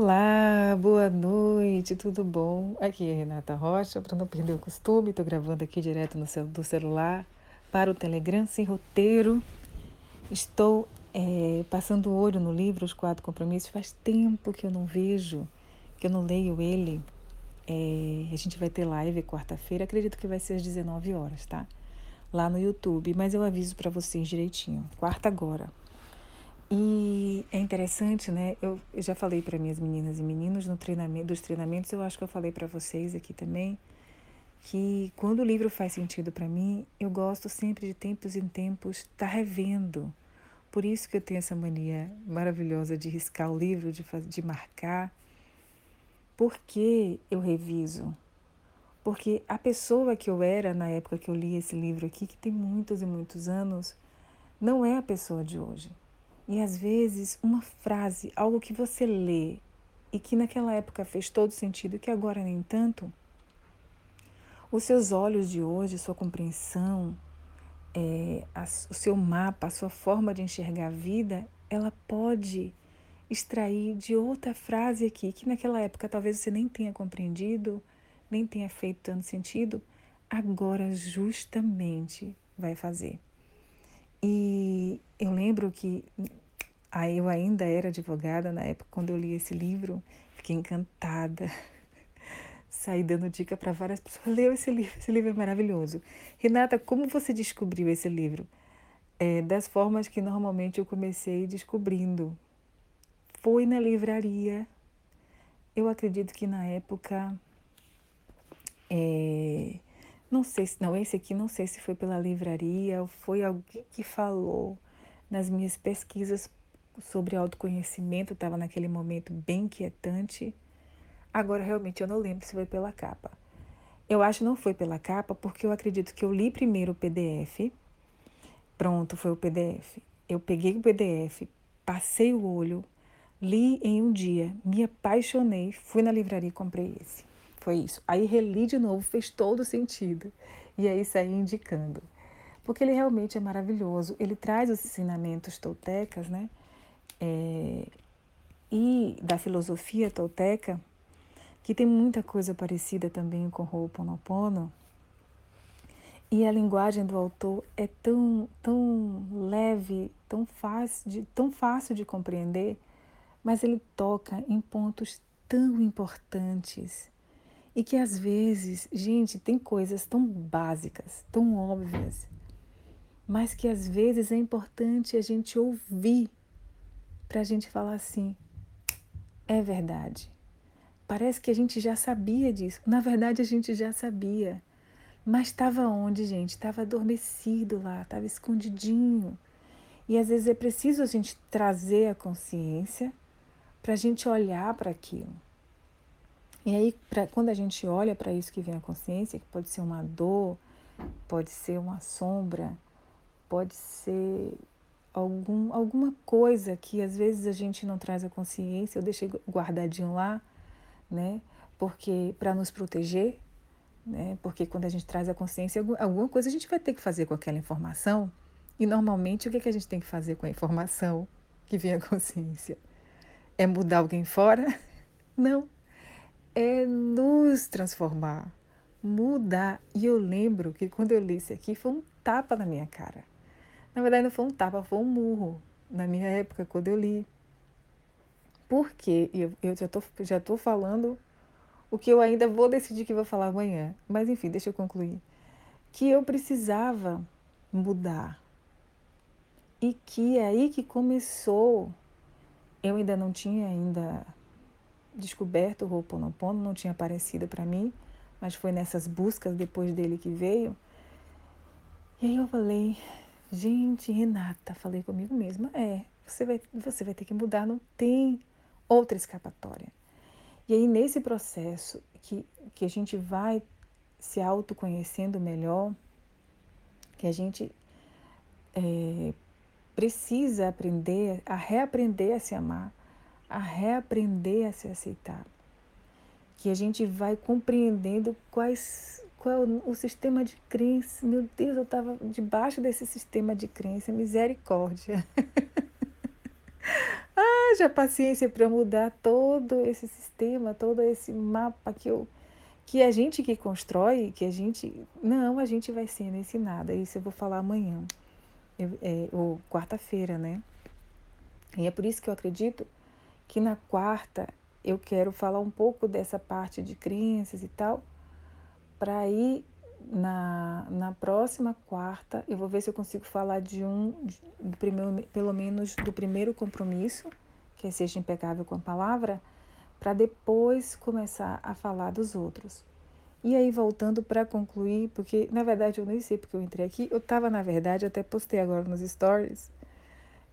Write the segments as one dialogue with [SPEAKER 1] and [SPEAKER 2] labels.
[SPEAKER 1] Olá, boa noite, tudo bom? Aqui é Renata Rocha, para não perder o costume, estou gravando aqui direto no do celular para o Telegram, sem roteiro. Estou é, passando o olho no livro Os Quatro Compromissos, faz tempo que eu não vejo, que eu não leio ele. É, a gente vai ter live quarta-feira, acredito que vai ser às 19 horas, tá? Lá no YouTube, mas eu aviso para vocês direitinho. Quarta agora, e é interessante, né? Eu, já falei para minhas meninas e meninos no treinamento, dos treinamentos, eu acho que eu falei para vocês aqui também, que quando o livro faz sentido para mim, eu gosto sempre de tempos em tempos estar tá revendo. Por isso que eu tenho essa mania maravilhosa de riscar o livro, de, de marcar. Por que eu reviso? Porque a pessoa que eu era na época que eu li esse livro aqui, que tem muitos e muitos anos, não é a pessoa de hoje. E às vezes uma frase, algo que você lê e que naquela época fez todo sentido e que agora nem tanto, os seus olhos de hoje, sua compreensão, é, a, o seu mapa, a sua forma de enxergar a vida, ela pode extrair de outra frase aqui, que naquela época talvez você nem tenha compreendido, nem tenha feito tanto sentido, agora justamente vai fazer. E eu lembro que aí eu ainda era advogada na época quando eu li esse livro, fiquei encantada. Saí dando dica para várias pessoas. Leu esse livro, esse livro é maravilhoso. Renata, como você descobriu esse livro? É, das formas que normalmente eu comecei descobrindo. Foi na livraria. Eu acredito que na época. É, não sei se. Não, esse aqui não sei se foi pela livraria ou foi alguém que falou nas minhas pesquisas sobre autoconhecimento, estava naquele momento bem inquietante. Agora, realmente, eu não lembro se foi pela capa. Eu acho que não foi pela capa, porque eu acredito que eu li primeiro o PDF. Pronto, foi o PDF. Eu peguei o PDF, passei o olho, li em um dia, me apaixonei, fui na livraria e comprei esse. Foi isso. Aí reli de novo, fez todo sentido. E aí saí indicando. Porque ele realmente é maravilhoso. Ele traz os ensinamentos toltecas, né? É, e da filosofia tolteca, que tem muita coisa parecida também com Ho'oponopono, e a linguagem do autor é tão, tão leve, tão fácil, de, tão fácil de compreender, mas ele toca em pontos tão importantes e que às vezes, gente, tem coisas tão básicas, tão óbvias, mas que às vezes é importante a gente ouvir para a gente falar assim: é verdade. Parece que a gente já sabia disso. Na verdade, a gente já sabia. Mas estava onde, gente? Estava adormecido lá, estava escondidinho. E às vezes é preciso a gente trazer a consciência para a gente olhar para aquilo. E aí, pra, quando a gente olha para isso que vem a consciência, que pode ser uma dor, pode ser uma sombra, pode ser algum, alguma coisa que às vezes a gente não traz a consciência, eu deixei guardadinho lá, né? Porque para nos proteger, né? Porque quando a gente traz a consciência, alguma coisa a gente vai ter que fazer com aquela informação. E normalmente o que, que a gente tem que fazer com a informação que vem a consciência? É mudar alguém fora? Não é nos transformar, mudar. E eu lembro que quando eu li isso aqui foi um tapa na minha cara. Na verdade, não foi um tapa, foi um murro na minha época, quando eu li. Por quê? Eu, eu já estou já tô falando o que eu ainda vou decidir que vou falar amanhã. Mas enfim, deixa eu concluir. Que eu precisava mudar. E que é aí que começou. Eu ainda não tinha ainda descoberto o Ho'oponopono, não tinha aparecido para mim, mas foi nessas buscas depois dele que veio. E aí eu falei, gente, Renata, falei comigo mesma, é, você vai, você vai ter que mudar, não tem outra escapatória. E aí nesse processo que, que a gente vai se autoconhecendo melhor, que a gente é, precisa aprender a reaprender a se amar, a reaprender a se aceitar. Que a gente vai compreendendo quais, qual é o, sistema de crença. Meu Deus, eu estava debaixo desse sistema de crença, misericórdia. Haja paciência para mudar todo esse sistema, todo esse mapa que eu que a gente que constrói, que a gente não, a gente vai sendo ensinada. Isso eu vou falar amanhã, eu, é, ou quarta-feira, né? E é por isso que eu acredito que na quarta eu quero falar um pouco dessa parte de crenças e tal, para ir na, na próxima quarta, eu vou ver se eu consigo falar de um, de, primeiro, pelo menos do primeiro compromisso, que é seja impecável com a palavra, para depois começar a falar dos outros. E aí, voltando para concluir, porque na verdade eu nem sei porque eu entrei aqui, eu estava, na verdade, até postei agora nos stories,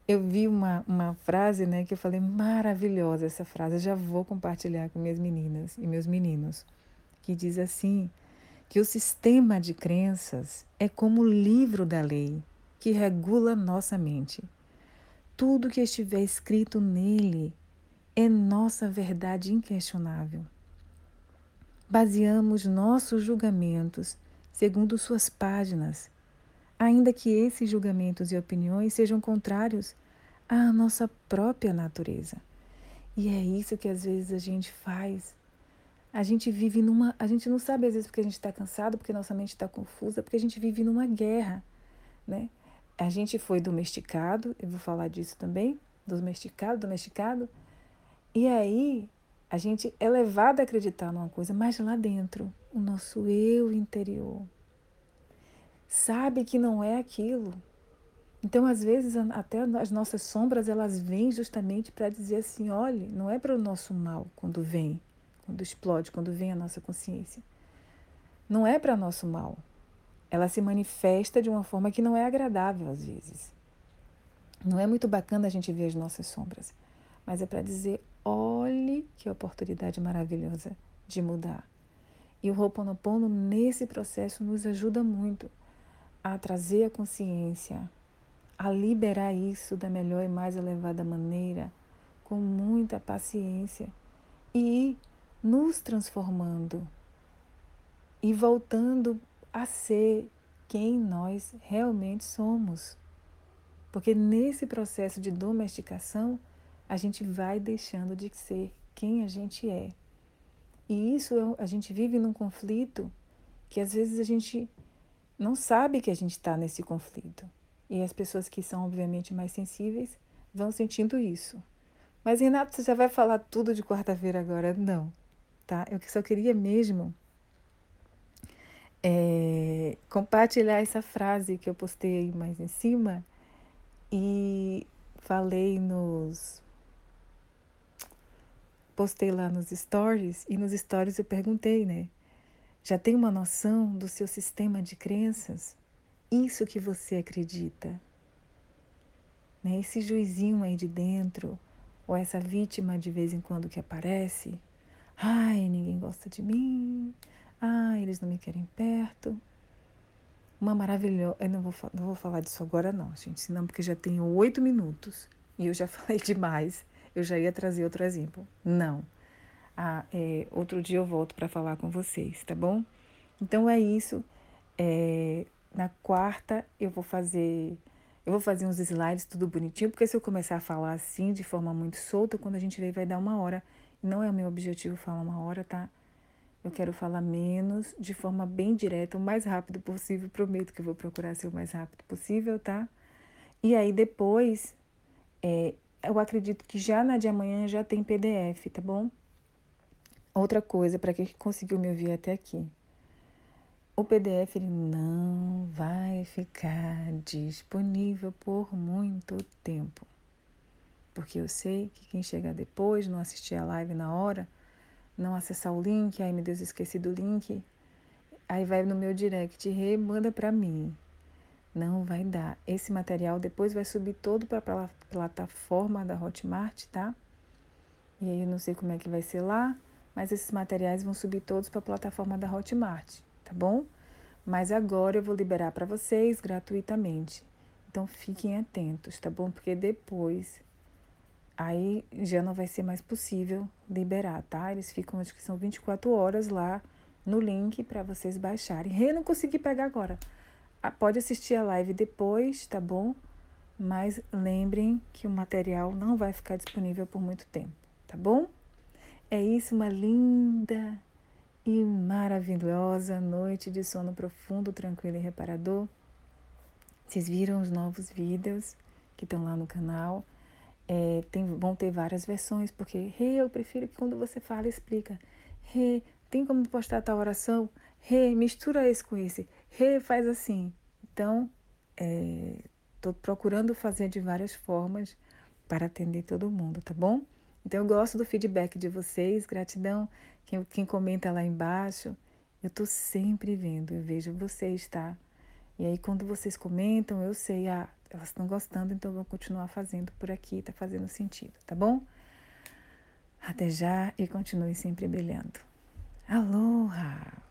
[SPEAKER 1] eu vi uma, uma frase né, que eu falei, maravilhosa essa frase, eu já vou compartilhar com minhas meninas e meus meninos, que diz assim, que o sistema de crenças é como o livro da lei que regula nossa mente. Tudo que estiver escrito nele é nossa verdade inquestionável. Baseamos nossos julgamentos segundo suas páginas, ainda que esses julgamentos e opiniões sejam contrários à nossa própria natureza. E é isso que às vezes a gente faz a gente vive numa. A gente não sabe às vezes porque a gente está cansado, porque nossa mente está confusa, porque a gente vive numa guerra, né? A gente foi domesticado, eu vou falar disso também, domesticado, domesticado, e aí a gente é levado a acreditar numa coisa, mas lá dentro, o nosso eu interior sabe que não é aquilo. Então, às vezes, até as nossas sombras, elas vêm justamente para dizer assim, olhe, não é para o nosso mal quando vem, quando explode, quando vem a nossa consciência. Não é para nosso mal. Ela se manifesta de uma forma que não é agradável às vezes. Não é muito bacana a gente ver as nossas sombras, mas é para dizer: olhe que oportunidade maravilhosa de mudar. E o Ho'oponopono, nesse processo, nos ajuda muito a trazer a consciência, a liberar isso da melhor e mais elevada maneira, com muita paciência e nos transformando e voltando a ser quem nós realmente somos. Porque nesse processo de domesticação, a gente vai deixando de ser quem a gente é. E isso é a gente vive num conflito que às vezes a gente não sabe que a gente está nesse conflito. E as pessoas que são, obviamente, mais sensíveis vão sentindo isso. Mas, Renato, você já vai falar tudo de quarta-feira agora? Não tá? Eu só queria mesmo é, compartilhar essa frase que eu postei mais em cima e falei nos. Postei lá nos stories e nos stories eu perguntei, né? Já tem uma noção do seu sistema de crenças? Isso que você acredita? Né? Esse juizinho aí de dentro, ou essa vítima de vez em quando que aparece, Ai, ninguém gosta de mim. Ai, eles não me querem perto. Uma maravilhosa. Eu não vou, não vou falar disso agora, não, gente, senão porque já tenho oito minutos e eu já falei demais. Eu já ia trazer outro exemplo. Não. Ah, é, outro dia eu volto para falar com vocês, tá bom? Então é isso. É, na quarta eu vou fazer. Eu vou fazer uns slides tudo bonitinho, porque se eu começar a falar assim, de forma muito solta, quando a gente vê, vai dar uma hora. Não é o meu objetivo falar uma hora, tá? Eu quero falar menos, de forma bem direta, o mais rápido possível. Prometo que eu vou procurar ser o mais rápido possível, tá? E aí depois, é, eu acredito que já na de amanhã já tem PDF, tá bom? Outra coisa, para quem conseguiu me ouvir até aqui. O PDF ele não vai ficar disponível por muito tempo porque eu sei que quem chegar depois, não assistir a live na hora, não acessar o link, ai meu Deus, esqueci do link, aí vai no meu direct e manda para mim. Não vai dar. Esse material depois vai subir todo para a plataforma da Hotmart, tá? E aí eu não sei como é que vai ser lá, mas esses materiais vão subir todos para a plataforma da Hotmart, tá bom? Mas agora eu vou liberar para vocês gratuitamente. Então fiquem atentos, tá bom? Porque depois aí já não vai ser mais possível liberar, tá? Eles ficam, acho que são 24 horas lá no link para vocês baixarem. Eu não consegui pegar agora. Ah, pode assistir a live depois, tá bom? mas lembrem que o material não vai ficar disponível por muito tempo, tá bom? É isso, uma linda e maravilhosa noite de sono profundo, tranquilo e reparador. Vocês viram os novos vídeos que estão lá no canal. É, tem, vão ter várias versões, porque hey, eu prefiro que quando você fala, explica. Hey, tem como postar tal oração? Hey, mistura esse com esse. Hey, faz assim. Então, estou é, procurando fazer de várias formas para atender todo mundo, tá bom? Então, eu gosto do feedback de vocês, gratidão. Quem, quem comenta lá embaixo, eu estou sempre vendo, eu vejo vocês, tá? E aí, quando vocês comentam, eu sei, ah, elas estão gostando, então vou continuar fazendo por aqui, tá fazendo sentido, tá bom? Até já e continue sempre brilhando. Aloha!